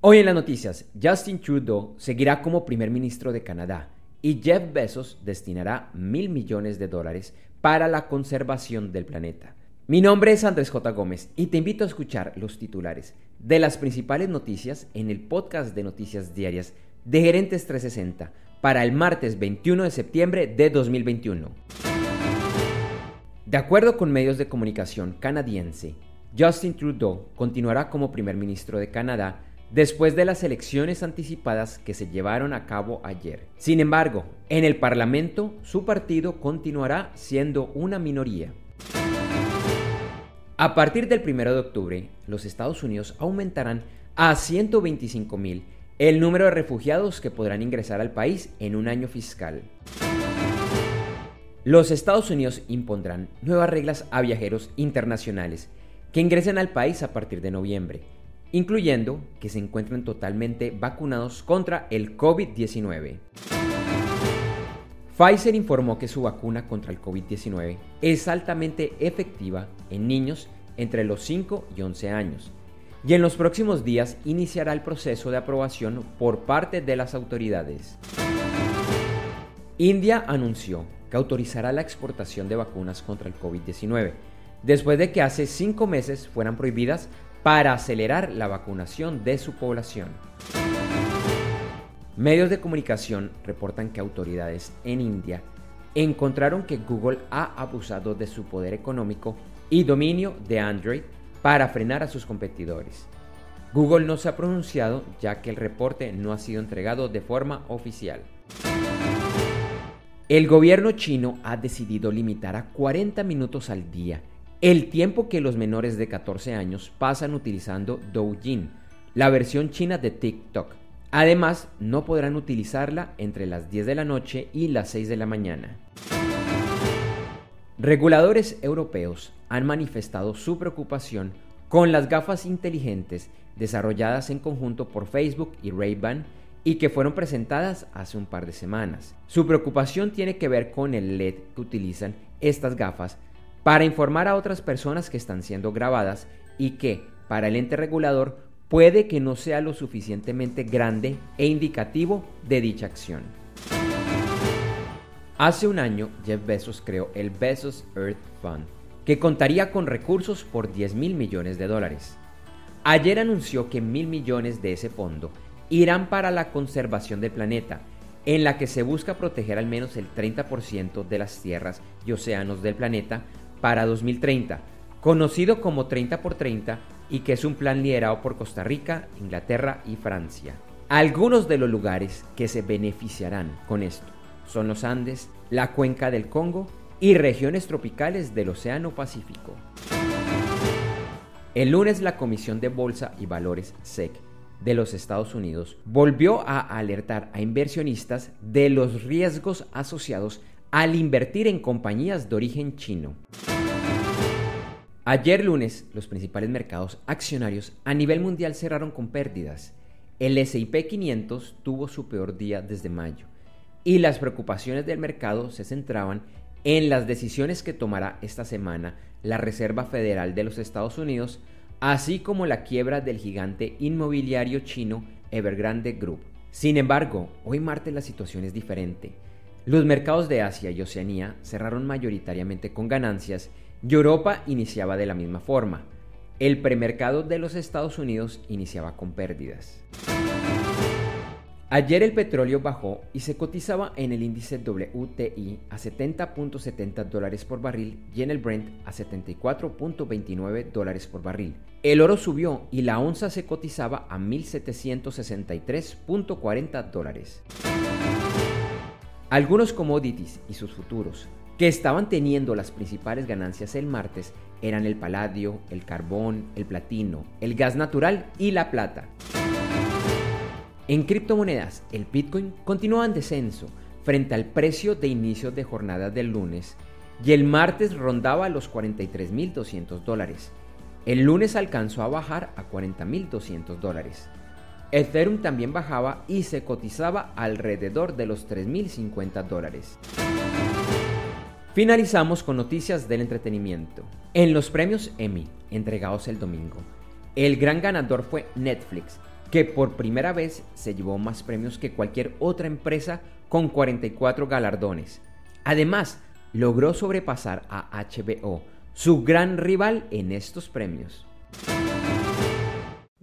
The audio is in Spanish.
Hoy en las noticias, Justin Trudeau seguirá como primer ministro de Canadá y Jeff Bezos destinará mil millones de dólares para la conservación del planeta. Mi nombre es Andrés J. Gómez y te invito a escuchar los titulares de las principales noticias en el podcast de noticias diarias de Gerentes 360 para el martes 21 de septiembre de 2021. De acuerdo con medios de comunicación canadiense, Justin Trudeau continuará como primer ministro de Canadá después de las elecciones anticipadas que se llevaron a cabo ayer. Sin embargo, en el Parlamento su partido continuará siendo una minoría. A partir del 1 de octubre, los Estados Unidos aumentarán a 125 mil el número de refugiados que podrán ingresar al país en un año fiscal. Los Estados Unidos impondrán nuevas reglas a viajeros internacionales que ingresen al país a partir de noviembre incluyendo que se encuentren totalmente vacunados contra el COVID-19. Pfizer informó que su vacuna contra el COVID-19 es altamente efectiva en niños entre los 5 y 11 años y en los próximos días iniciará el proceso de aprobación por parte de las autoridades. India anunció que autorizará la exportación de vacunas contra el COVID-19, después de que hace cinco meses fueran prohibidas para acelerar la vacunación de su población. Medios de comunicación reportan que autoridades en India encontraron que Google ha abusado de su poder económico y dominio de Android para frenar a sus competidores. Google no se ha pronunciado ya que el reporte no ha sido entregado de forma oficial. El gobierno chino ha decidido limitar a 40 minutos al día el tiempo que los menores de 14 años pasan utilizando Douyin, la versión china de TikTok. Además, no podrán utilizarla entre las 10 de la noche y las 6 de la mañana. Reguladores europeos han manifestado su preocupación con las gafas inteligentes desarrolladas en conjunto por Facebook y Ray-Ban y que fueron presentadas hace un par de semanas. Su preocupación tiene que ver con el LED que utilizan estas gafas para informar a otras personas que están siendo grabadas y que, para el ente regulador, puede que no sea lo suficientemente grande e indicativo de dicha acción. Hace un año, Jeff Bezos creó el Bezos Earth Fund, que contaría con recursos por 10 mil millones de dólares. Ayer anunció que mil millones de ese fondo irán para la conservación del planeta, en la que se busca proteger al menos el 30% de las tierras y océanos del planeta para 2030, conocido como 30 por 30 y que es un plan liderado por Costa Rica, Inglaterra y Francia. Algunos de los lugares que se beneficiarán con esto son los Andes, la cuenca del Congo y regiones tropicales del Océano Pacífico. El lunes la Comisión de Bolsa y Valores SEC de los Estados Unidos volvió a alertar a inversionistas de los riesgos asociados al invertir en compañías de origen chino. Ayer lunes, los principales mercados accionarios a nivel mundial cerraron con pérdidas. El SIP 500 tuvo su peor día desde mayo y las preocupaciones del mercado se centraban en las decisiones que tomará esta semana la Reserva Federal de los Estados Unidos, así como la quiebra del gigante inmobiliario chino Evergrande Group. Sin embargo, hoy martes la situación es diferente. Los mercados de Asia y Oceanía cerraron mayoritariamente con ganancias y Europa iniciaba de la misma forma. El premercado de los Estados Unidos iniciaba con pérdidas. Ayer el petróleo bajó y se cotizaba en el índice WTI a 70.70 dólares por barril y en el Brent a 74.29 dólares por barril. El oro subió y la onza se cotizaba a 1.763.40 dólares. Algunos commodities y sus futuros que estaban teniendo las principales ganancias el martes eran el paladio, el carbón, el platino, el gas natural y la plata. En criptomonedas, el Bitcoin continuó en descenso frente al precio de inicio de jornada del lunes y el martes rondaba los 43.200 dólares. El lunes alcanzó a bajar a 40.200 dólares. Ethereum también bajaba y se cotizaba alrededor de los 3.050 dólares. Finalizamos con noticias del entretenimiento. En los premios Emmy, entregados el domingo, el gran ganador fue Netflix, que por primera vez se llevó más premios que cualquier otra empresa con 44 galardones. Además, logró sobrepasar a HBO, su gran rival en estos premios.